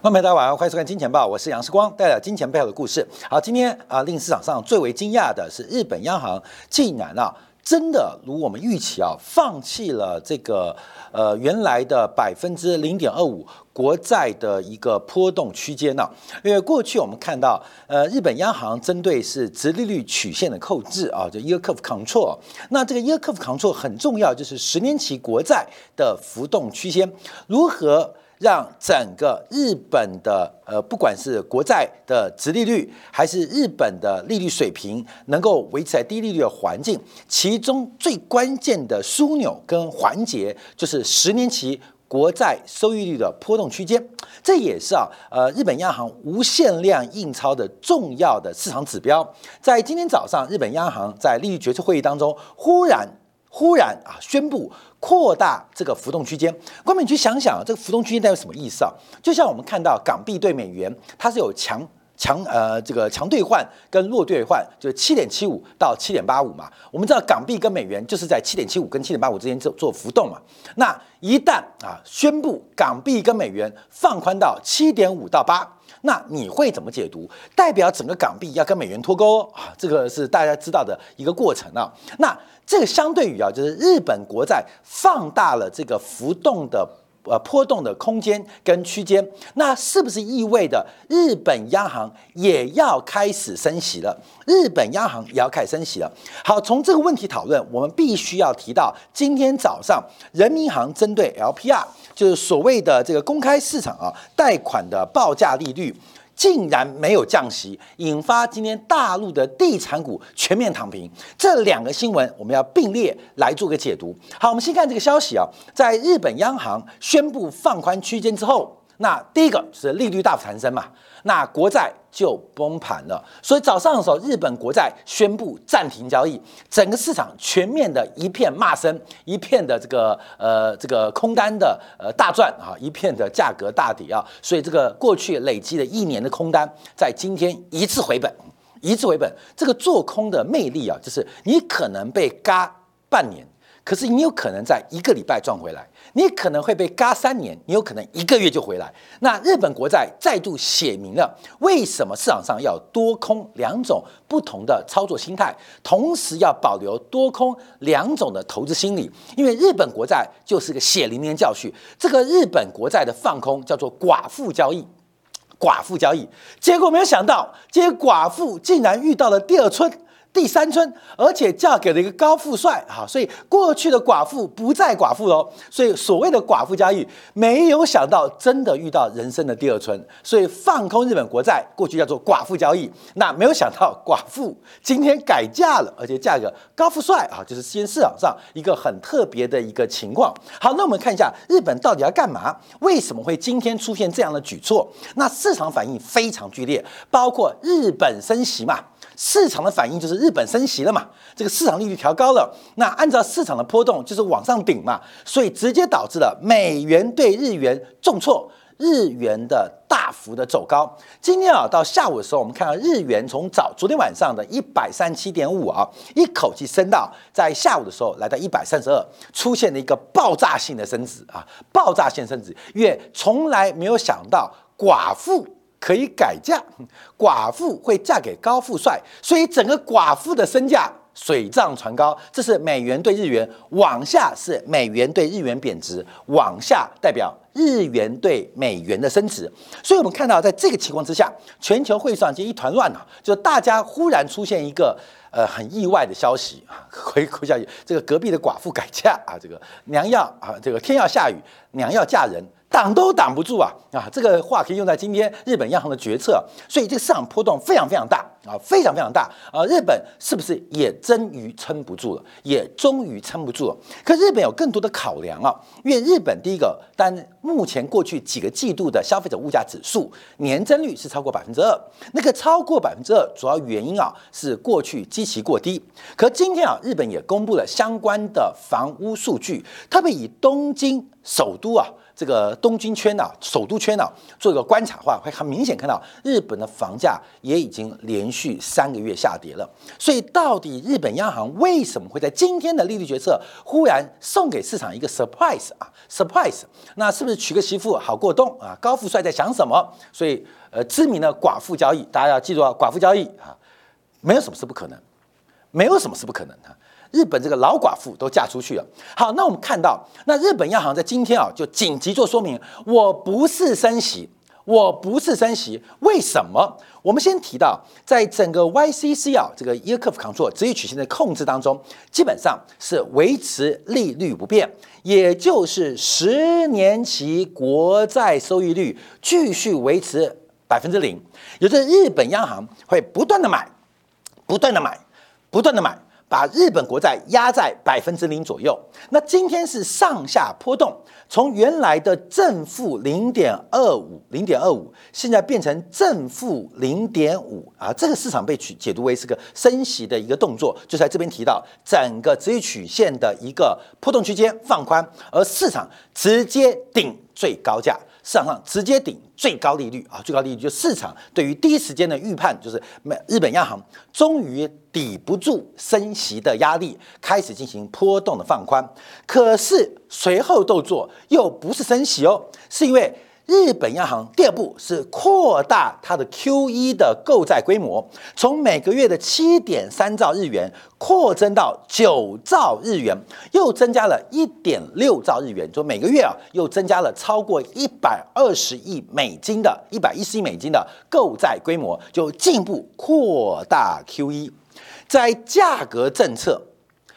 观众大家晚上好，欢迎收看《金钱报》，我是杨世光，带来金钱背后的故事。好，今天啊，令市场上最为惊讶的是，日本央行竟然啊，真的如我们预期啊，放弃了这个呃原来的百分之零点二五国债的一个波动区间呢。因为过去我们看到，呃，日本央行针对是直利率曲线的控制啊，就 yield curve control。那这个 yield curve control 很重要，就是十年期国债的浮动区间如何。让整个日本的呃，不管是国债的值利率，还是日本的利率水平，能够维持在低利率的环境，其中最关键的枢纽跟环节，就是十年期国债收益率的波动区间。这也是啊，呃，日本央行无限量印钞的重要的市场指标。在今天早上，日本央行在利率决策会议当中，忽然。忽然啊，宣布扩大这个浮动区间。关众你去想想啊，这个浮动区间代表什么意思啊？就像我们看到港币对美元，它是有强强呃这个强兑换跟弱兑换，就是七点七五到七点八五嘛。我们知道港币跟美元就是在七点七五跟七点八五之间做做浮动嘛。那一旦啊宣布港币跟美元放宽到七点五到八，那你会怎么解读？代表整个港币要跟美元脱钩啊？这个是大家知道的一个过程啊。那这个相对于啊，就是日本国债放大了这个浮动的呃波动的空间跟区间，那是不是意味着日本央行也要开始升息了？日本央行也要开始升息了。好，从这个问题讨论，我们必须要提到今天早上人民银行针对 LPR，就是所谓的这个公开市场啊贷款的报价利率。竟然没有降息，引发今天大陆的地产股全面躺平。这两个新闻我们要并列来做个解读。好，我们先看这个消息啊，在日本央行宣布放宽区间之后。那第一个是利率大幅攀升嘛，那国债就崩盘了。所以早上的时候，日本国债宣布暂停交易，整个市场全面的一片骂声，一片的这个呃这个空单的呃大赚啊，一片的价格大跌啊。所以这个过去累积了一年的空单，在今天一次回本，一次回本。这个做空的魅力啊，就是你可能被嘎半年。可是你有可能在一个礼拜赚回来，你可能会被嘎三年，你有可能一个月就回来。那日本国债再度写明了为什么市场上要多空两种不同的操作心态，同时要保留多空两种的投资心理。因为日本国债就是个血淋淋教训。这个日本国债的放空叫做寡妇交易，寡妇交易，结果没有想到，这些寡妇竟然遇到了第二春。第三春，而且嫁给了一个高富帅啊，所以过去的寡妇不再寡妇喽。所以所谓的寡妇交易，没有想到真的遇到人生的第二春，所以放空日本国债，过去叫做寡妇交易。那没有想到寡妇今天改嫁了，而且嫁个高富帅啊，就是今天市场上一个很特别的一个情况。好，那我们看一下日本到底要干嘛？为什么会今天出现这样的举措？那市场反应非常剧烈，包括日本升息嘛。市场的反应就是日本升息了嘛，这个市场利率调高了，那按照市场的波动就是往上顶嘛，所以直接导致了美元对日元重挫，日元的大幅的走高。今天啊，到下午的时候，我们看到日元从早昨天晚上的一百三七点五啊，一口气升到在下午的时候来到一百三十二，出现了一个爆炸性的升值啊，爆炸性升值，因为从来没有想到寡妇。可以改嫁，寡妇会嫁给高富帅，所以整个寡妇的身价水涨船高。这是美元对日元往下是美元对日元贬值，往下代表日元对美元的升值。所以我们看到，在这个情况之下，全球会上就一团乱了，就大家忽然出现一个呃很意外的消息啊，回顾下去，这个隔壁的寡妇改嫁啊，这个娘要啊，这个天要下雨，娘要嫁人。挡都挡不住啊！啊，这个话可以用在今天日本央行的决策，所以这个市场波动非常非常大啊，非常非常大啊！日本是不是也终于撑不住了？也终于撑不住了。可日本有更多的考量啊，因为日本第一个，但目前过去几个季度的消费者物价指数年增率是超过百分之二，那个超过百分之二主要原因啊是过去基期过低。可今天啊，日本也公布了相关的房屋数据，特别以东京首都啊。这个东京圈啊，首都圈啊，做一个观察的话，会很明显看到日本的房价也已经连续三个月下跌了。所以，到底日本央行为什么会在今天的利率决策忽然送给市场一个 surprise 啊？surprise，那是不是娶个媳妇好过冬啊？高富帅在想什么？所以，呃，知名的寡妇交易，大家要记住啊，寡妇交易啊，没有什么是不可能，没有什么是不可能的。日本这个老寡妇都嫁出去了。好，那我们看到，那日本央行在今天啊，就紧急做说明，我不是升息，我不是升息，为什么？我们先提到，在整个 YCC 啊这个 Yield Curve Control 直率曲线的控制当中，基本上是维持利率不变，也就是十年期国债收益率继续维持百分之零，也就是日本央行会不断的买，不断的买，不断的买。把日本国债压在百分之零左右，那今天是上下波动，从原来的正负零点二五，零点二五，现在变成正负零点五。啊，这个市场被取解读为是个升息的一个动作，就在这边提到整个直率曲线的一个波动区间放宽，而市场直接顶最高价。市场上直接顶最高利率啊，最高利率就市场对于第一时间的预判，就是美日本央行终于抵不住升息的压力，开始进行波动的放宽。可是随后动作又不是升息哦，是因为。日本央行第二步是扩大它的 Q E 的购债规模，从每个月的七点三兆日元扩增到九兆日元，又增加了一点六兆日元，就每个月啊又增加了超过一百二十亿美金的一百一十亿美金的购债规模，就进一步扩大 Q E，在价格政策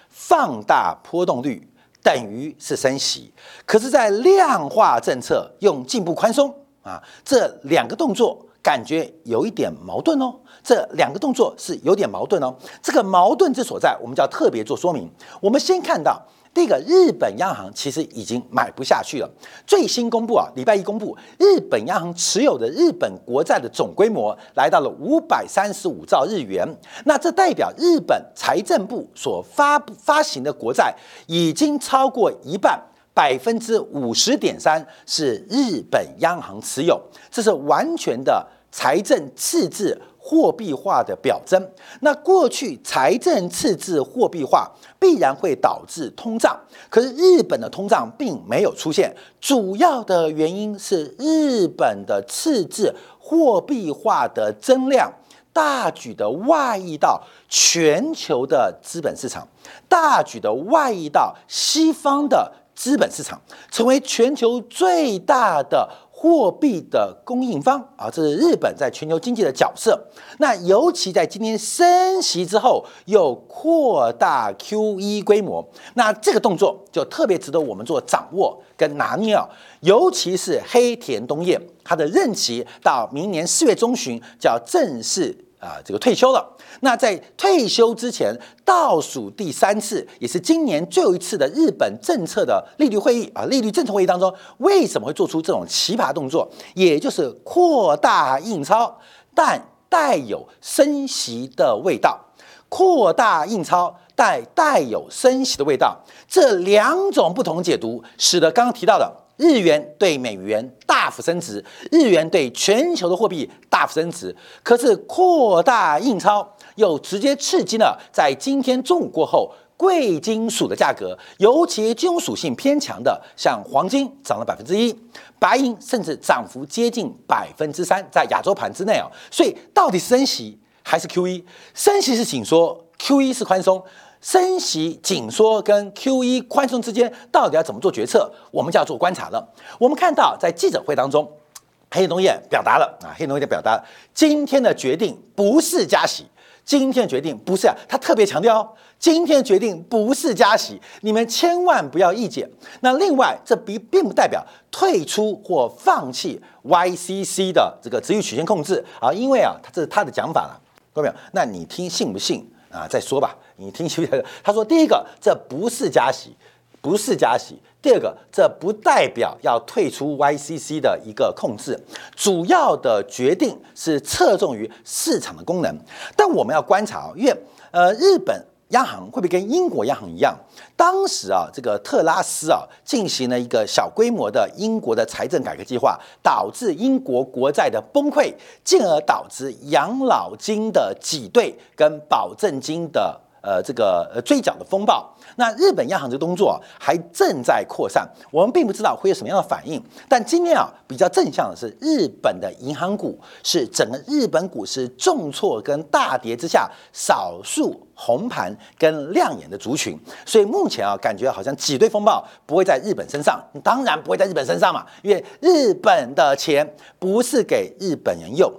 放大波动率。等于是升息，可是，在量化政策用进步宽松啊，这两个动作感觉有一点矛盾哦。这两个动作是有点矛盾哦。这个矛盾之所在，我们就要特别做说明。我们先看到。第一个，日本央行其实已经买不下去了。最新公布啊，礼拜一公布，日本央行持有的日本国债的总规模来到了五百三十五兆日元。那这代表日本财政部所发发行的国债已经超过一半，百分之五十点三是日本央行持有，这是完全的财政赤字。货币化的表征，那过去财政赤字货币化必然会导致通胀，可是日本的通胀并没有出现，主要的原因是日本的赤字货币化的增量大举的外溢到全球的资本市场，大举的外溢到西方的资本市场，成为全球最大的。货币的供应方啊，这是日本在全球经济的角色。那尤其在今天升息之后，又扩大 QE 规模，那这个动作就特别值得我们做掌握跟拿捏啊。尤其是黑田东彦，他的任期到明年四月中旬就要正式。啊，这个退休了。那在退休之前，倒数第三次，也是今年最后一次的日本政策的利率会议啊，利率政策会议当中，为什么会做出这种奇葩动作？也就是扩大印钞，但带有升息的味道。扩大印钞，带带有升息的味道，这两种不同解读，使得刚刚提到的。日元对美元大幅升值，日元对全球的货币大幅升值，可是扩大印钞又直接刺激了在今天中午过后贵金属的价格，尤其金融属性偏强的，像黄金涨了百分之一，白银甚至涨幅接近百分之三，在亚洲盘之内啊，所以到底是升息还是 QE？升息是紧缩，QE 是宽松。升息紧缩跟 Q E 宽松之间到底要怎么做决策？我们就要做观察了。我们看到在记者会当中，黑农业表达了啊，黑农业表达今天的决定不是加息，今天的决定不是啊，他特别强调今天的决定不是加息，你们千万不要意见。那另外，这并并不代表退出或放弃 Y C C 的这个值域曲线控制啊，因为啊，他这是他的讲法了，各位朋友，那你听信不信？啊，再说吧，你听清楚。他说，第一个，这不是加息，不是加息；第二个，这不代表要退出 YCC 的一个控制，主要的决定是侧重于市场的功能。但我们要观察，因为呃，日本央行会不会跟英国央行一样？当时啊，这个特拉斯啊进行了一个小规模的英国的财政改革计划，导致英国国债的崩溃，进而导致养老金的挤兑跟保证金的。呃，这个呃追缴的风暴，那日本央行这个动作还正在扩散，我们并不知道会有什么样的反应。但今天啊，比较正向的是，日本的银行股是整个日本股市重挫跟大跌之下少数红盘跟亮眼的族群。所以目前啊，感觉好像挤兑风暴不会在日本身上，当然不会在日本身上嘛，因为日本的钱不是给日本人用。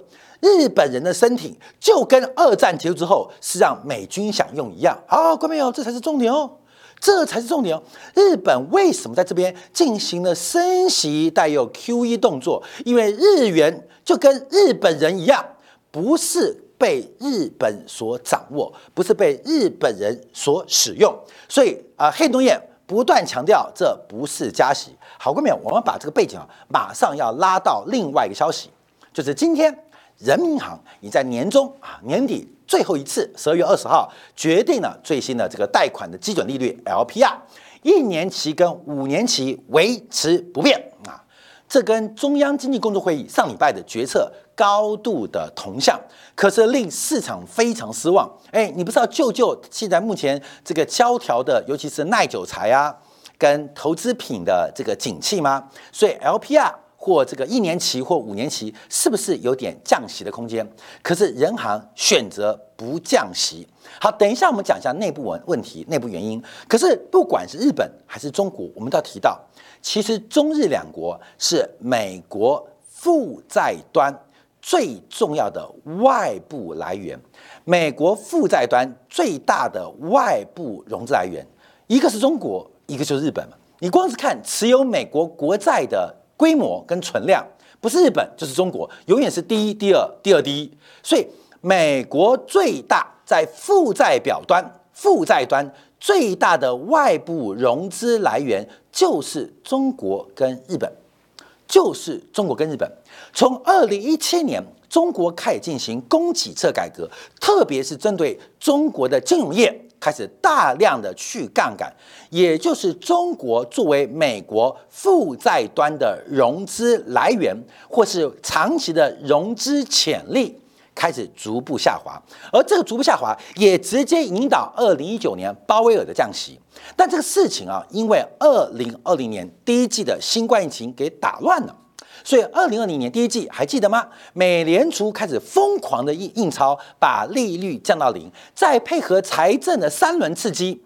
日本人的身体就跟二战结束之后是让美军享用一样。好，各位朋友，这才是重点哦，这才是重点哦。日本为什么在这边进行了升息带有 QE 动作？因为日元就跟日本人一样，不是被日本所掌握，不是被日本人所使用。所以啊，黑农业不断强调这不是加息。好，各位朋友，我们把这个背景啊，马上要拉到另外一个消息，就是今天。人民银行已在年中啊年底最后一次十二月二十号决定了最新的这个贷款的基准利率 LPR，一年期跟五年期维持不变啊，这跟中央经济工作会议上礼拜的决策高度的同向，可是令市场非常失望。哎，你不是要救救现在目前这个萧条的，尤其是耐久材啊跟投资品的这个景气吗？所以 LPR。或这个一年期或五年期，是不是有点降息的空间？可是人行选择不降息。好，等一下我们讲一下内部问问题、内部原因。可是不管是日本还是中国，我们都要提到，其实中日两国是美国负债端最重要的外部来源。美国负债端最大的外部融资来源，一个是中国，一个就是日本嘛你光是看持有美国国债的。规模跟存量不是日本就是中国，永远是第一、第二、第二第一。所以美国最大在负债表端、负债端最大的外部融资来源就是中国跟日本，就是中国跟日本。从二零一七年，中国开始进行供给侧改革，特别是针对中国的金融业。开始大量的去杠杆，也就是中国作为美国负债端的融资来源，或是长期的融资潜力开始逐步下滑，而这个逐步下滑也直接引导二零一九年鲍威尔的降息。但这个事情啊，因为二零二零年第一季的新冠疫情给打乱了。所以，二零二零年第一季还记得吗？美联储开始疯狂的印印钞，把利率降到零，再配合财政的三轮刺激，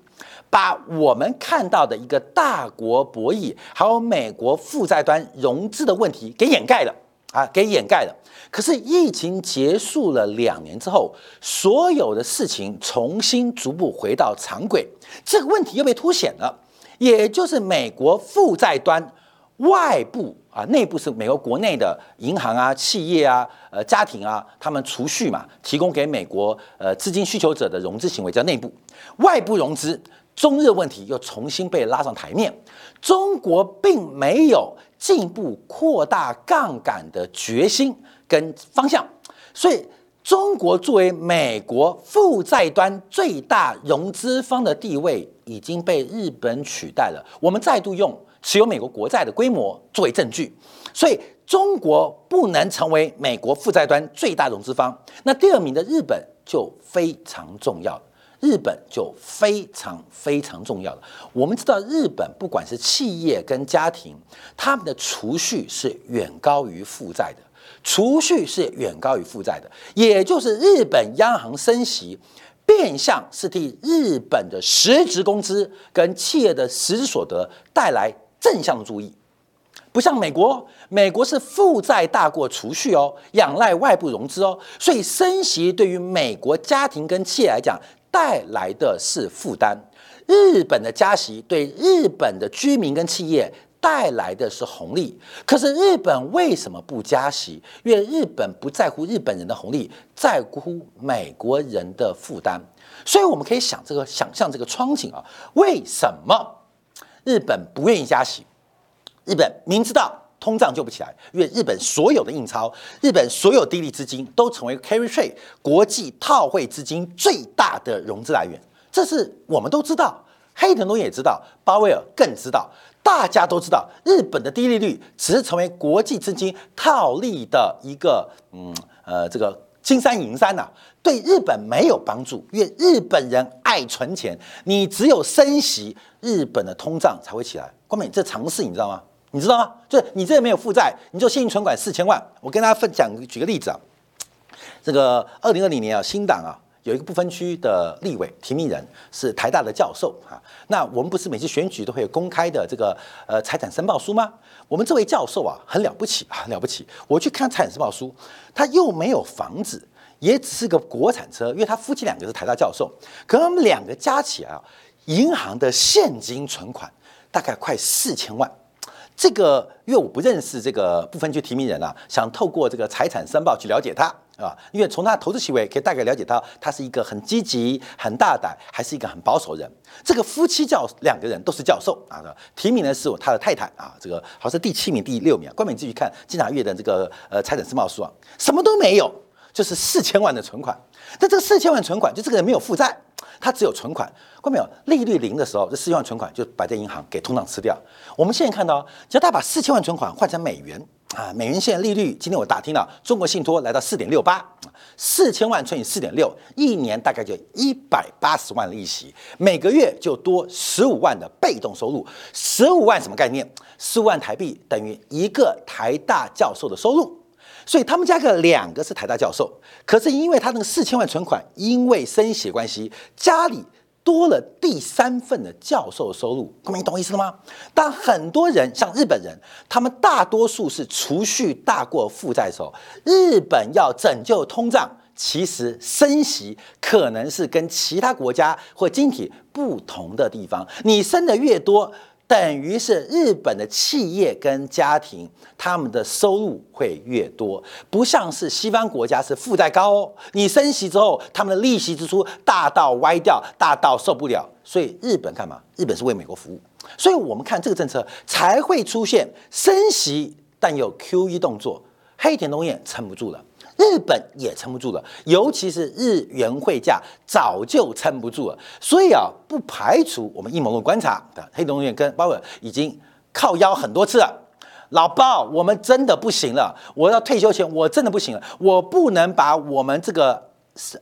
把我们看到的一个大国博弈，还有美国负债端融资的问题给掩盖了啊，给掩盖了。可是疫情结束了两年之后，所有的事情重新逐步回到常轨，这个问题又被凸显了，也就是美国负债端。外部啊，内部是美国国内的银行啊、企业啊、呃家庭啊，他们储蓄嘛，提供给美国呃资金需求者的融资行为叫内部。外部融资，中日问题又重新被拉上台面。中国并没有进一步扩大杠杆的决心跟方向，所以中国作为美国负债端最大融资方的地位已经被日本取代了。我们再度用。持有美国国债的规模作为证据，所以中国不能成为美国负债端最大融资方。那第二名的日本就非常重要，日本就非常非常重要了。我们知道，日本不管是企业跟家庭，他们的储蓄是远高于负债的，储蓄是远高于负债的，也就是日本央行升息。变相是替日本的实质工资跟企业的实质所得带来正向的注意，不像美国，美国是负债大过储蓄哦，仰赖外部融资哦，所以升息对于美国家庭跟企业来讲带来的是负担。日本的加息对日本的居民跟企业。带来的是红利，可是日本为什么不加息？因为日本不在乎日本人的红利，在乎美国人的负担。所以我们可以想这个想象这个窗景啊，为什么日本不愿意加息？日本明知道通胀救不起来，因为日本所有的印钞，日本所有低利资金都成为 carry trade 国际套汇资金最大的融资来源。这是我们都知道，黑藤东也知道，鲍威尔更知道，大家都知道，日本的低利率只是成为国际资金套利的一个，嗯呃，这个金山银山呐，对日本没有帮助，因为日本人爱存钱，你只有升息，日本的通胀才会起来。光美，这常识你知道吗？你知道吗？就是你这里没有负债，你就现金存款四千万。我跟大家分享举个例子啊，这个二零二零年啊，新党啊。有一个不分区的立委提名人是台大的教授啊，那我们不是每次选举都会有公开的这个呃财产申报书吗？我们这位教授啊很了不起啊，了不起。我去看财产申报书，他又没有房子，也只是个国产车，因为他夫妻两个是台大教授，可他们两个加起来啊，银行的现金存款大概快四千万。这个因为我不认识这个不分区提名人啊，想透过这个财产申报去了解他。啊，因为从他投资行为可以大概了解到，他是一个很积极、很大胆，还是一个很保守人。这个夫妻教两个人都是教授啊，提名的是他的太太啊，这个好像第七名、第六名啊。关美自己看金查月的这个呃财产申报书啊，什么都没有，就是四千万的存款。但这个四千万存款，就这个人没有负债，他只有存款。关没有利率零的时候，这四千万存款就摆在银行给通胀吃掉。我们现在看到，只要他把四千万存款换成美元。啊，美元现利率，今天我打听了，中国信托来到四点六八，四千万乘以四点六，一年大概就一百八十万利息，每个月就多十五万的被动收入。十五万什么概念？十五万台币等于一个台大教授的收入。所以他们家个两个是台大教授，可是因为他那个四千万存款，因为生息关系，家里。多了第三份的教授收入，各位你懂我意思了吗？当很多人像日本人，他们大多数是储蓄大过负债的时候，日本要拯救通胀，其实升息可能是跟其他国家或经济体不同的地方，你升的越多。等于是日本的企业跟家庭，他们的收入会越多，不像是西方国家是负债高哦。你升息之后，他们的利息支出大到歪掉，大到受不了。所以日本干嘛？日本是为美国服务。所以我们看这个政策才会出现升息，但有 QE 动作，黑田东彦撑不住了。日本也撑不住了，尤其是日元汇价早就撑不住了，所以啊，不排除我们阴谋论观察的黑东院跟鲍尔已经靠腰很多次了。老鲍，我们真的不行了，我要退休前我真的不行了，我不能把我们这个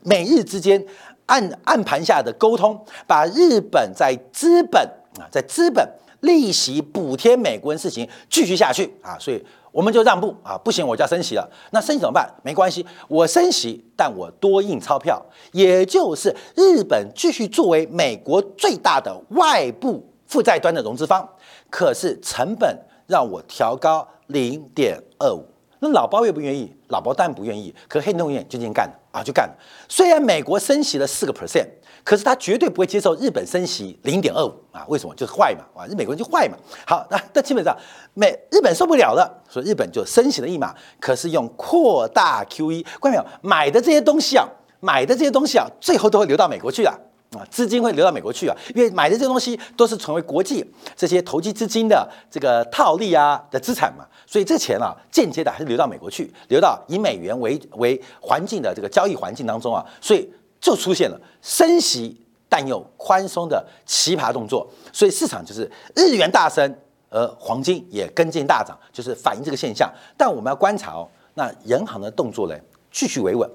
美日之间暗暗盘下的沟通，把日本在资本啊，在资本利息补贴美国人事情继续下去啊，所以。我们就让步啊，不行，我就要升息了。那升息怎么办？没关系，我升息，但我多印钞票，也就是日本继续作为美国最大的外部负债端的融资方，可是成本让我调高零点二五。那老包愿不愿意？老包当然不愿意。可黑洞院就这干了啊，就干了。虽然美国升息了四个 percent。可是他绝对不会接受日本升息零点二五啊？为什么？就是坏嘛，啊，日美国人就坏嘛。好，那那基本上美日本受不了了，所以日本就升息了一码。可是用扩大 QE，关没有？买的这些东西啊，买的这些东西啊，最后都会流到美国去了啊，资金会流到美国去啊，因为买的这些东西都是成为国际这些投机资金的这个套利啊的资产嘛，所以这钱啊，间接的还是流到美国去，流到以美元为为环境的这个交易环境当中啊，所以。就出现了升息但又宽松的奇葩动作，所以市场就是日元大升，而黄金也跟进大涨，就是反映这个现象。但我们要观察哦，那银行的动作呢，继续维稳。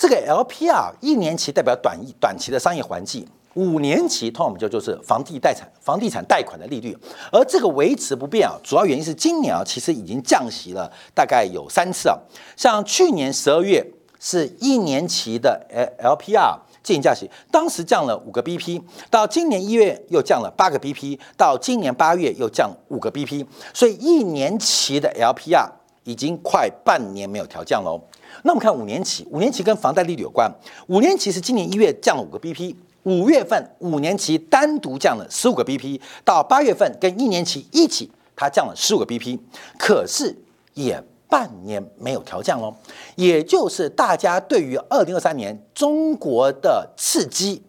这个 LPR 一年期代表短一短期的商业环境，五年期通常我们就就是房地贷产房地产贷款的利率，而这个维持不变啊，主要原因是今年啊其实已经降息了大概有三次啊，像去年十二月。是一年期的 L P R 进行降息，当时降了五个 B P，到今年一月又降了八个 B P，到今年八月又降五个 B P，所以一年期的 L P R 已经快半年没有调降喽。那我们看五年期，五年期跟房贷利率有关，五年期是今年一月降了五个 B P，五月份五年期单独降了十五个 B P，到八月份跟一年期一起它降了十五个 B P，可是也。半年没有调降喽，也就是大家对于二零二三年中国的刺激，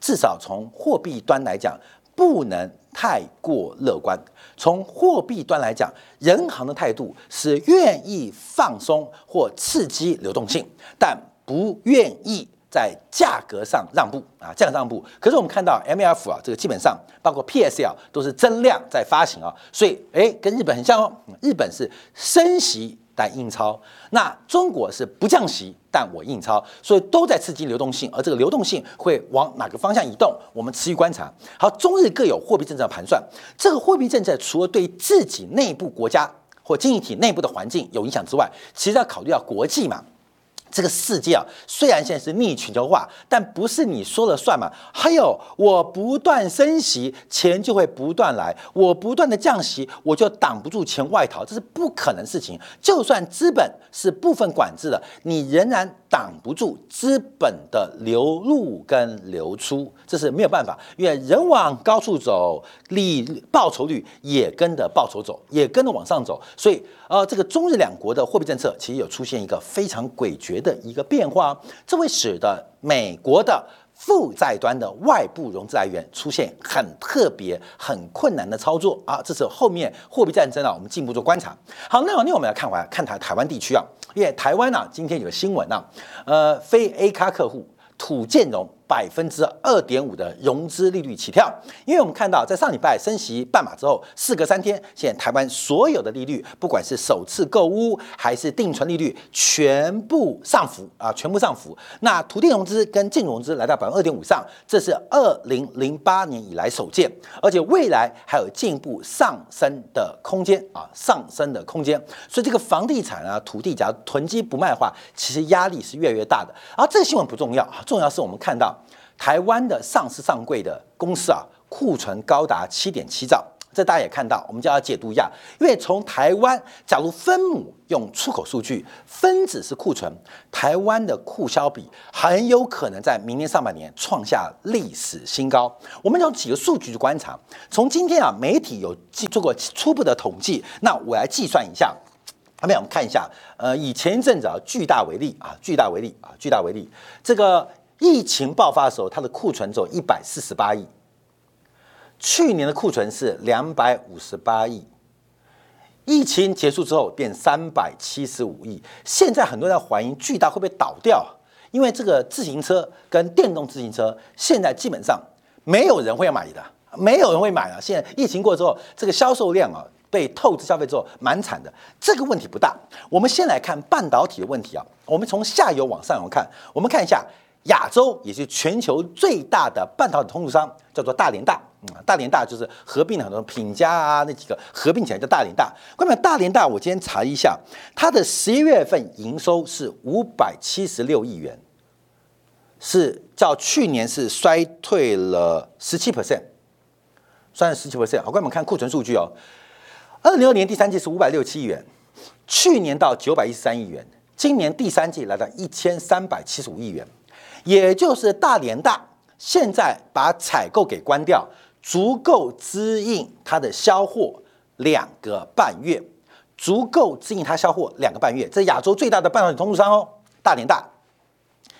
至少从货币端来讲，不能太过乐观。从货币端来讲，人行的态度是愿意放松或刺激流动性，但不愿意在价格上让步啊，价格让步。可是我们看到 M F 啊，这个基本上包括 P S L 都是增量在发行啊，所以哎，跟日本很像哦。日本是升息但印钞，那中国是不降息但我印钞，所以都在刺激流动性，而这个流动性会往哪个方向移动，我们持续观察。好，中日各有货币政策盘算，这个货币政策除了对自己内部国家或经济体内部的环境有影响之外，其实要考虑到国际嘛。这个世界啊，虽然现在是逆全球化，但不是你说了算嘛？还有，我不断升息，钱就会不断来；我不断的降息，我就挡不住钱外逃，这是不可能事情。就算资本是部分管制的，你仍然挡不住资本的流入跟流出，这是没有办法。因为人往高处走，利报酬率也跟着报酬走，也跟着往上走。所以，呃，这个中日两国的货币政策其实有出现一个非常诡谲。的一个变化，这会使得美国的负债端的外部融资来源出现很特别、很困难的操作啊！这是后面货币战争啊，我们进一步做观察。好，那那我们来看完看台台湾地区啊，因为台湾呢，今天有个新闻啊，呃，非 A 卡客户土建融。百分之二点五的融资利率起跳，因为我们看到在上礼拜升息半码之后，事隔三天，现在台湾所有的利率，不管是首次购屋还是定存利率，全部上浮啊，全部上浮。那土地融资跟净融资来到百分之二点五上，这是二零零八年以来首见，而且未来还有进一步上升的空间啊，上升的空间。所以这个房地产啊，土地假如囤积不卖的话，其实压力是越来越大的。而这个新闻不重要啊，重要是我们看到。台湾的上市上柜的公司啊，库存高达七点七兆，这大家也看到，我们就要解读一下。因为从台湾，假如分母用出口数据，分子是库存，台湾的库销比很有可能在明年上半年创下历史新高。我们用几个数据去观察，从今天啊，媒体有做过初步的统计，那我来计算一下。下面我们看一下，呃，以前一阵子啊，巨大为例啊，巨大为例啊，巨大为例，这个。疫情爆发的时候，它的库存只有一百四十八亿。去年的库存是两百五十八亿。疫情结束之后变三百七十五亿。现在很多人在怀疑巨大会不会倒掉，因为这个自行车跟电动自行车现在基本上没有人会买的，没有人会买啊。现在疫情过之后，这个销售量啊被透支消费之后蛮惨的。这个问题不大。我们先来看半导体的问题啊。我们从下游往上游看，我们看一下。亚洲也是全球最大的半导体通路商，叫做大连大。嗯，大连大就是合并了很多品家啊，那几个合并起来叫大连大。关于大连大，我今天查一下，它的十一月份营收是五百七十六亿元，是较去年是衰退了十七 percent，衰了十七 percent。好，我们看库存数据哦，二零二年第三季是五百六七亿元，去年到九百一十三亿元，今年第三季来到一千三百七十五亿元。也就是大连大现在把采购给关掉，足够支应它的销货两个半月，足够支应它销货两个半月。这亚洲最大的半导体通路商哦，大连大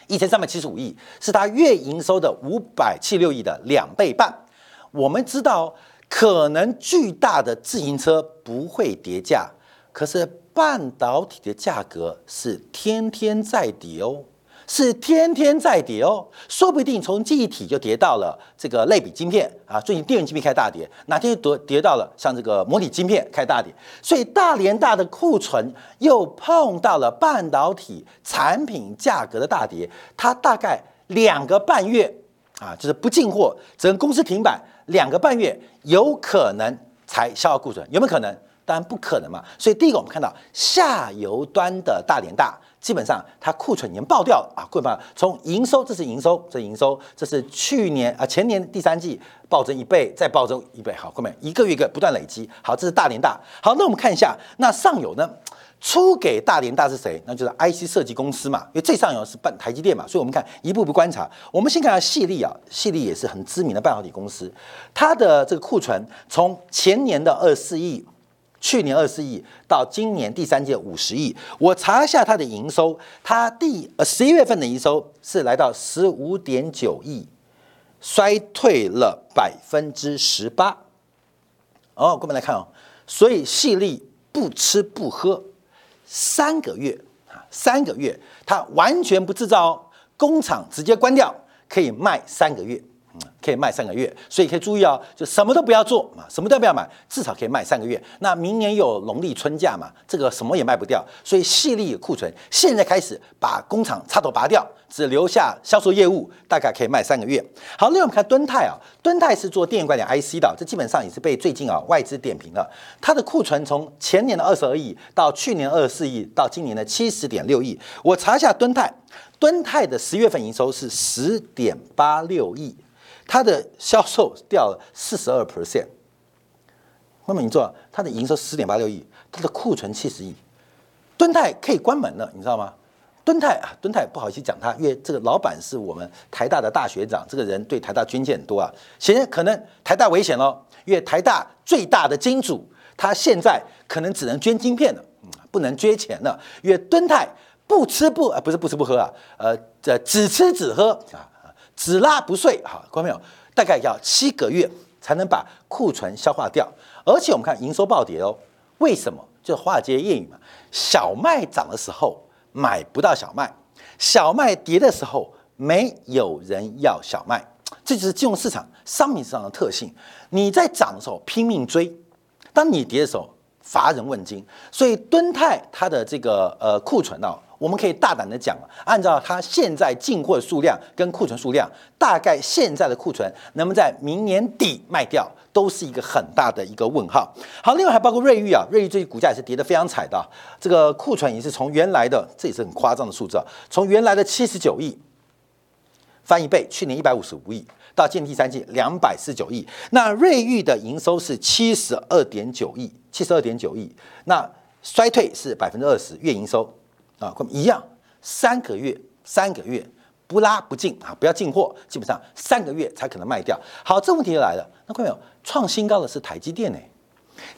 一千三百七十五亿，是它月营收的五百七六亿的两倍半。我们知道，可能巨大的自行车不会跌价，可是半导体的价格是天天在跌哦。是天天在跌哦，说不定从记忆体就跌到了这个类比晶片啊，最近电源晶片开大跌，哪天跌跌到了像这个模拟晶片开大跌，所以大连大的库存又碰到了半导体产品价格的大跌，它大概两个半月啊，就是不进货，整个公司停板两个半月，有可能才消耗库存，有没有可能？当然不可能嘛。所以第一个我们看到下游端的大连大。基本上它库存已经爆掉了啊！库存从营收，这是营收，这营收，这是去年啊前年第三季暴增一倍，再暴增一倍。好，后面一个月一个不断累积。好，这是大连大。好，那我们看一下，那上游呢？出给大连大是谁？那就是 IC 设计公司嘛，因为最上游是半台积电嘛。所以我们看一步步观察。我们先看下细粒啊，细粒也是很知名的半导体公司，它的这个库存从前年的二四亿。去年二十亿到今年第三季五十亿，我查一下它的营收，它第呃十一月份的营收是来到十五点九亿，衰退了百分之十八。哦，我们来看哦，所以细粒不吃不喝三个月啊，三个月它完全不制造，工厂直接关掉，可以卖三个月。可以卖三个月，所以可以注意哦，就什么都不要做，什么都不要买，至少可以卖三个月。那明年有农历春假嘛，这个什么也卖不掉，所以细粒库存现在开始把工厂插头拔掉，只留下销售业务，大概可以卖三个月。好，另外我们看敦泰啊，敦泰是做电源管理 IC 的，这基本上也是被最近啊外资点评了。它的库存从前年的二十二亿到去年二十四亿，到今年的七十点六亿。我查一下敦泰，敦泰的十月份营收是十点八六亿。它的销售掉了四十二 percent，那么你知道它的营收十点八六亿，它的库存七十亿，敦泰可以关门了，你知道吗？敦泰啊，敦泰不好意思讲它，因为这个老板是我们台大的大学长，这个人对台大捐献很多啊，显然可能台大危险喽，因为台大最大的金主，他现在可能只能捐晶片了，不能捐钱了，因为敦泰不吃不啊，不是不吃不喝啊，呃，这只吃只喝啊。只拉不碎，哈，看到没有？大概要七个月才能把库存消化掉。而且我们看营收暴跌哦，为什么？就华尔街谚语嘛，小麦涨的时候买不到小麦，小麦跌的时候没有人要小麦，这就是金融市场、商品市场的特性。你在涨的时候拼命追，当你跌的时候乏人问津。所以敦泰它的这个呃库存哦。我们可以大胆的讲按照它现在进货的数量跟库存数量，大概现在的库存能不能在明年底卖掉，都是一个很大的一个问号。好，另外还包括瑞昱啊，瑞昱最近股价也是跌得非常惨的，这个库存也是从原来的，这也是很夸张的数字啊，从原来的七十九亿翻一倍，去年一百五十五亿，到今年第三季两百四十九亿。那瑞昱的营收是七十二点九亿，七十二点九亿，那衰退是百分之二十，月营收。啊，一样，三个月，三个月不拉不进啊，不要进货，基本上三个月才可能卖掉。好，这问题就来了，那看没有？创新高的是台积电呢，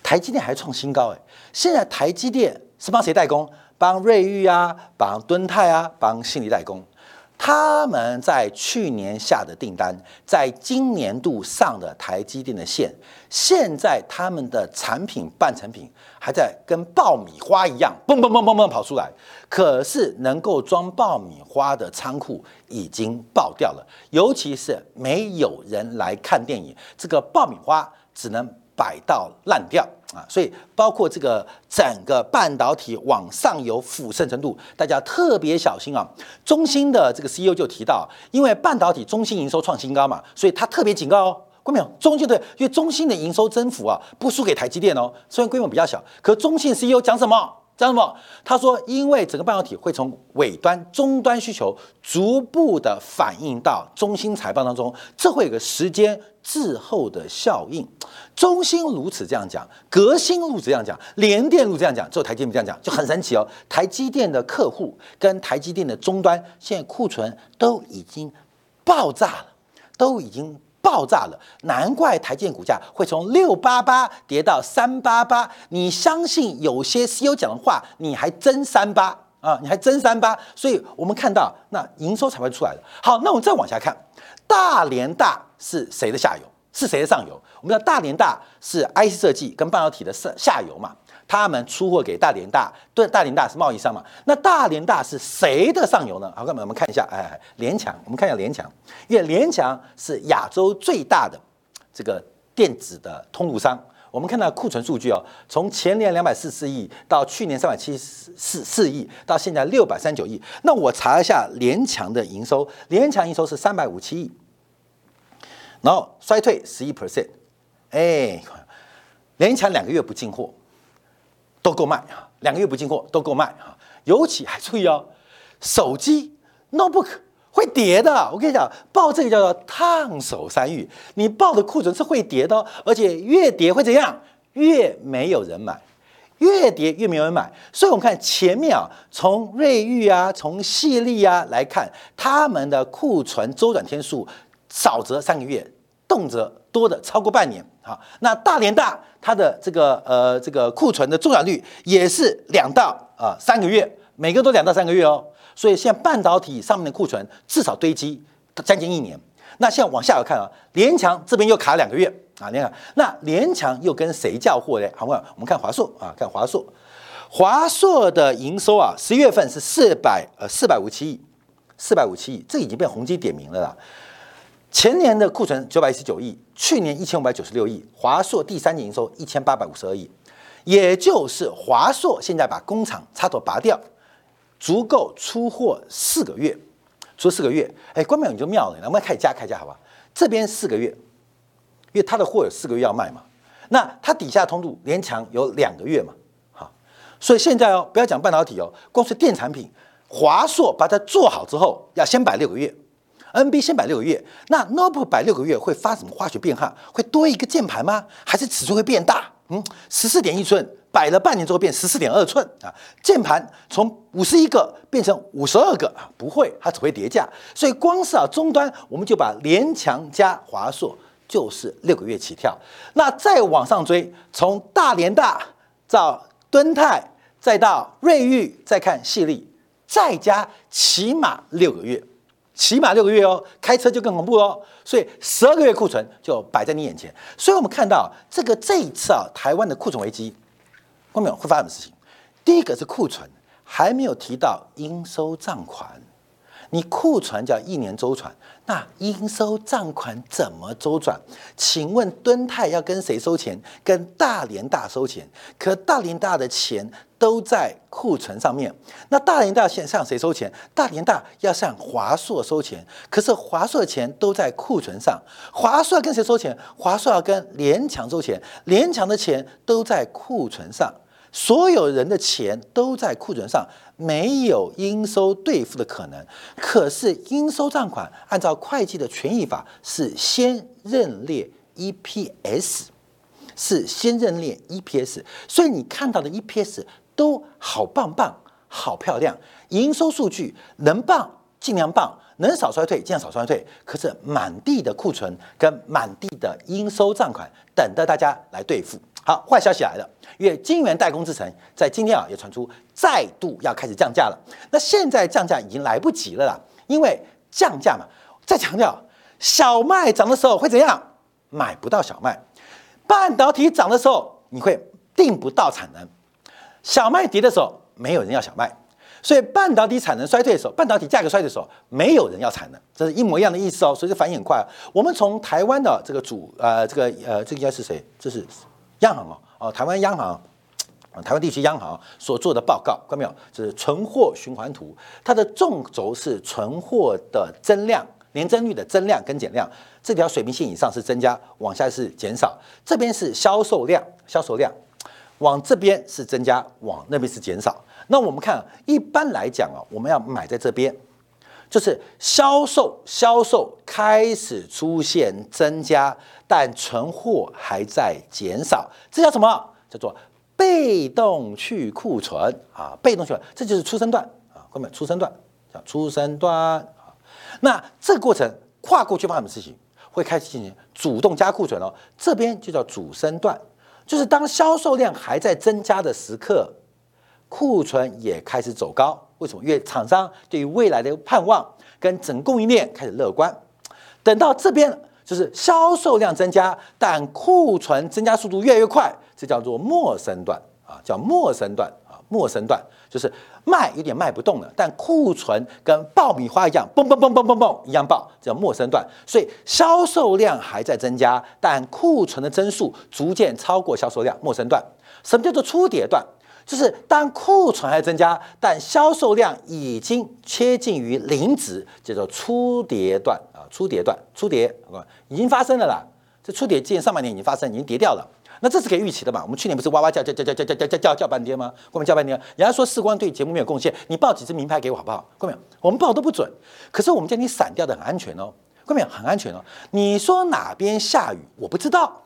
台积电还创新高哎，现在台积电是帮谁代工？帮瑞昱啊，帮敦泰啊，帮信力代工。他们在去年下的订单，在今年度上的台积电的线，现在他们的产品半成品还在跟爆米花一样，嘣嘣嘣嘣嘣跑出来。可是能够装爆米花的仓库已经爆掉了，尤其是没有人来看电影，这个爆米花只能。摆到烂掉啊！所以包括这个整个半导体往上游腐渗程度，大家特别小心啊。中芯的这个 CEO 就提到，因为半导体中芯营收创新高嘛，所以他特别警告哦，关没有？中芯对，因为中芯的营收增幅啊，不输给台积电哦，虽然规模比较小，可中芯 CEO 讲什么？讲什么？他说，因为整个半导体会从尾端、终端需求逐步的反映到中心财报当中，这会有个时间滞后的效应。中芯如此这样讲，革新如此这样讲，联电如此这样讲，只有台积电这样讲，就很神奇哦。台积电的客户跟台积电的终端现在库存都已经爆炸了，都已经。爆炸了，难怪台建股价会从六八八跌到三八八。你相信有些 CEO 讲的话，你还真三八啊？你还真三八？所以我们看到那营收才会出来的。好，那我们再往下看，大连大是谁的下游？是谁的上游？我们知道大连大是 IC 设计跟半导体的上下游嘛。他们出货给大连大，对大连大是贸易商嘛？那大连大是谁的上游呢？好，哥们，我们看一下，哎，联强，我们看一下联强，因为联强是亚洲最大的这个电子的通路商。我们看到库存数据哦，从前年两百四十四亿到去年三百七十四四亿，到现在六百三十九亿。那我查一下联强的营收，联强营收是三百五七亿，然后衰退十一 percent，哎，联强两个月不进货。都够卖啊，两个月不进货都够卖啊。尤其还注意哦，手机 notebook 会跌的。我跟你讲，报这个叫做烫手山芋，你报的库存是会跌的，而且越跌会怎样？越没有人买，越跌越没有人买。所以我们看前面啊，从瑞昱啊，从细粒啊来看，他们的库存周转天数少则三个月，动辄多的超过半年。好，那大连大它的这个呃这个库存的周转率也是两到啊三个月，每个都两到三个月哦。所以现在半导体上面的库存至少堆积将近一年。那现在往下来看啊，联强这边又卡两个月啊，你看那联强又跟谁叫货呢？好，我们看华硕啊，看华硕，华硕的营收啊，十月份是四百呃四百五七亿，四百五七亿，这已经被宏基点名了啦。前年的库存九百一十九亿，去年一千五百九十六亿，华硕第三年营收一千八百五十二亿，也就是华硕现在把工厂插头拔掉，足够出货四个月，出四个月，哎，关淼你就妙了，能不能开加开价好吧？这边四个月，因为他的货有四个月要卖嘛，那它底下通路连强有两个月嘛，好，所以现在哦，不要讲半导体哦，光是电产品，华硕把它做好之后，要先摆六个月。NB 先摆六个月，那 Notebook 摆六个月会发什么化学变化？会多一个键盘吗？还是尺寸会变大？嗯，十四点一寸摆了半年之后变十四点二寸啊，键盘从五十一个变成五十二个啊，不会，它只会叠加。所以光是啊终端，我们就把联强加华硕就是六个月起跳。那再往上追，从大连大到敦泰，再到瑞昱，再看细粒，再加起码六个月。起码六个月哦，开车就更恐怖哦。所以十二个月库存就摆在你眼前。所以我们看到这个这一次啊，台湾的库存危机，后面会发生什么事情？第一个是库存，还没有提到应收账款。你库存叫一年周转，那应收账款怎么周转？请问敦泰要跟谁收钱？跟大连大收钱。可大连大的钱都在库存上面，那大连大现向谁收钱？大连大要向华硕收钱，可是华硕的钱都在库存上。华硕要跟谁收钱？华硕要跟联强收钱，联强的钱都在库存上。所有人的钱都在库存上，没有应收兑付的可能。可是应收账款按照会计的权益法是先认列 EPS，是先认列 EPS。所以你看到的 EPS 都好棒棒、好漂亮，营收数据能棒尽量棒，能少衰退尽量少衰退。可是满地的库存跟满地的应收账款等着大家来对付。好，坏消息来了，因为晶圆代工之城在今天啊也传出再度要开始降价了。那现在降价已经来不及了啦，因为降价嘛，再强调小麦涨的时候会怎样？买不到小麦。半导体涨的时候你会订不到产能。小麦跌的时候没有人要小麦，所以半导体产能衰退的时候，半导体价格衰退的时候，没有人要产能，这是一模一样的意思哦。所以这反应很快。我们从台湾的这个主呃这个呃这个应该是谁？这是。央行哦，哦，台湾央行，台湾地区央行所做的报告，看到没有？就是存货循环图，它的纵轴是存货的增量，年增率的增量跟减量，这条水平线以上是增加，往下是减少。这边是销售量，销售量往这边是增加，往那边是减少。那我们看，一般来讲啊，我们要买在这边，就是销售销售开始出现增加。但存货还在减少，这叫什么？叫做被动去库存啊！被动去，这就是出生段啊！后面出生段叫出生段啊。那这个过程跨过去发生什么事情？会开始进行主动加库存哦。这边就叫主升段，就是当销售量还在增加的时刻，库存也开始走高。为什么？因为厂商对于未来的盼望跟整供应链开始乐观。等到这边。就是销售量增加，但库存增加速度越来越快，这叫做末生段啊，叫末生段啊，末生段就是卖有点卖不动了，但库存跟爆米花一样，嘣嘣嘣嘣嘣嘣一样爆，叫末生段。所以销售量还在增加，但库存的增速逐渐超过销售量，末生段。什么叫做初跌段？就是当库存还增加，但销售量已经接近于零值，叫做初跌段啊。初跌段，初跌已经发生了啦。这初跌今年上半年已经发生，已经跌掉了。那这是可以预期的嘛？我们去年不是哇哇叫叫叫叫叫叫叫叫叫半天吗？我们叫半天，人家说视光对节目没有贡献，你报几支名牌给我好不好？各位，我们报都不准，可是我们叫你散掉的很安全哦，各位很安全哦。你说哪边下雨，我不知道。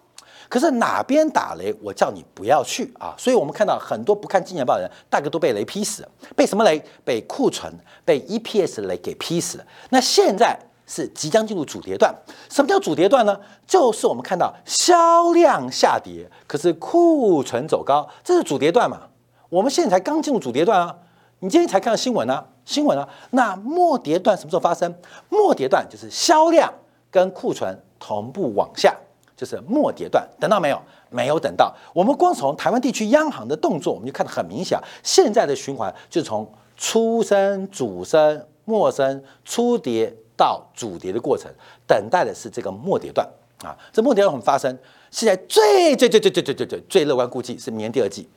可是哪边打雷，我叫你不要去啊！所以我们看到很多不看《金钱报》的人，大概都被雷劈死了。被什么雷？被库存、被 EPS 雷给劈死了。那现在是即将进入主跌段。什么叫主跌段呢？就是我们看到销量下跌，可是库存走高，这是主跌段嘛？我们现在才刚进入主跌段啊！你今天才看到新闻啊，新闻啊。那末跌段什么时候发生？末跌段就是销量跟库存同步往下。就是末跌段，等到没有？没有等到。我们光从台湾地区央行的动作，我们就看得很明显。现在的循环就是从初升、主升陌生初跌到主跌的过程，等待的是这个末跌段啊。这末跌段会发生，现在最最最最最最最最最乐观估计是明年第二季，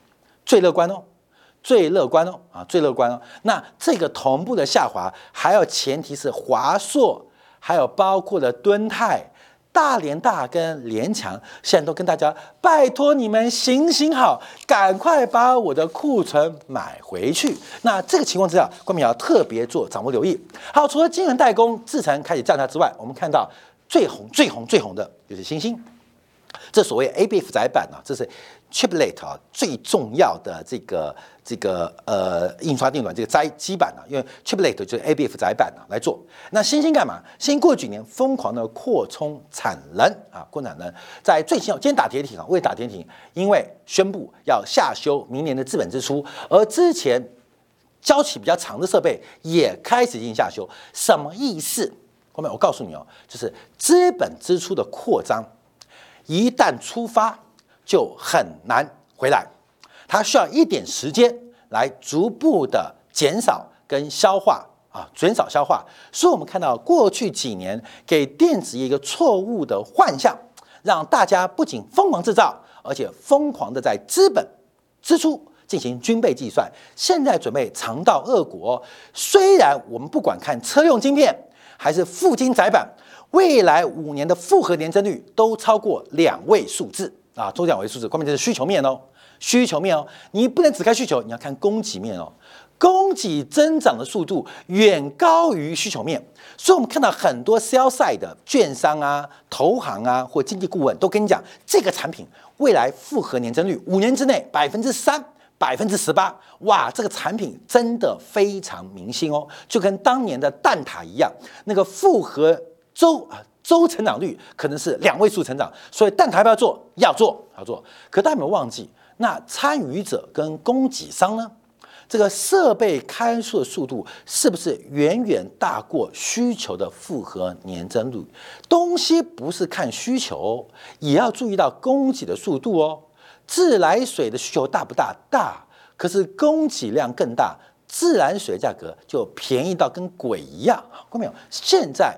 最乐观哦，最乐观哦啊，最乐观哦。那这个同步的下滑，还要前提是华硕，还有包括了敦泰。大连大跟联强现在都跟大家拜托你们行行好，赶快把我的库存买回去。那这个情况之下，关明要特别做掌握留意。好，除了金圆代工制成开始降价之外，我们看到最红、最红、最红的就是星星。这所谓 ABF 窄板呢，这是 Chiplet 啊最重要的这个这个呃印刷电路这个载基板呢，因为 Chiplet 就是 ABF 载板呢来做。那星星干嘛？星星过去几年疯狂的扩充产能啊，扩产能，在最新今天打跌停啊，为打跌停，因为宣布要下修明年的资本支出，而之前交期比较长的设备也开始进行下修，什么意思？后面我告诉你哦，就是资本支出的扩张。一旦出发，就很难回来，它需要一点时间来逐步的减少跟消化啊，减少消化。所以，我们看到过去几年给电子业一个错误的幻象，让大家不仅疯狂制造，而且疯狂的在资本支出进行军备计算。现在准备尝到恶果。虽然我们不管看车用晶片，还是富晶载板。未来五年的复合年增率都超过两位数字啊，都两位数字，关键就是需求面哦，需求面哦，你不能只看需求，你要看供给面哦，供给增长的速度远高于需求面，所以我们看到很多 sell side 的券商啊、投行啊或经济顾问都跟你讲，这个产品未来复合年增率五年之内百分之三、百分之十八，哇，这个产品真的非常明星哦，就跟当年的蛋挞一样，那个复合。周啊周成长率可能是两位数成长，所以但台要做要做要做，可大家有没有忘记，那参与者跟供给商呢？这个设备开出的速度是不是远远大过需求的复合年增率？东西不是看需求，也要注意到供给的速度哦。自来水的需求大不大？大，可是供给量更大，自来水价格就便宜到跟鬼一样。看到没有？现在。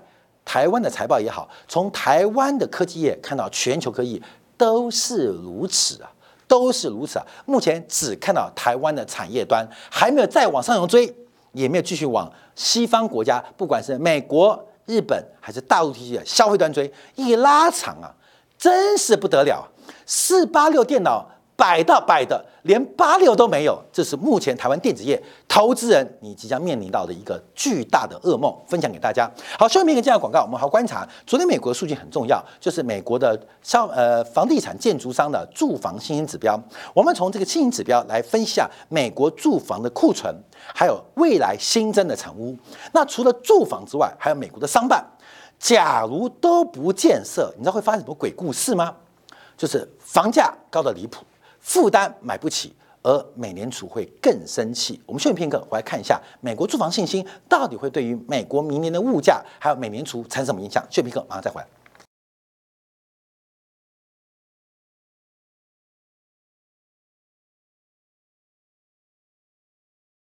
台湾的财报也好，从台湾的科技业看到全球科技都是如此啊，都是如此啊。目前只看到台湾的产业端还没有再往上游追，也没有继续往西方国家，不管是美国、日本还是大陆体系的消费端追，一拉长啊，真是不得了。四八六电脑摆到摆的。连八六都没有，这是目前台湾电子业投资人你即将面临到的一个巨大的噩梦，分享给大家。好，下面一个这样的广告，我们好观察。昨天美国的数据很重要，就是美国的商呃房地产建筑商的住房信心指标。我们从这个信心指标来分析下美国住房的库存，还有未来新增的产屋。那除了住房之外，还有美国的商办，假如都不建设，你知道会发生什么鬼故事吗？就是房价高的离谱。负担买不起，而美联储会更生气。我们休息片刻，回来看一下美国住房信心到底会对于美国明年的物价还有美联储产生什么影响？休息片刻，马上再回来。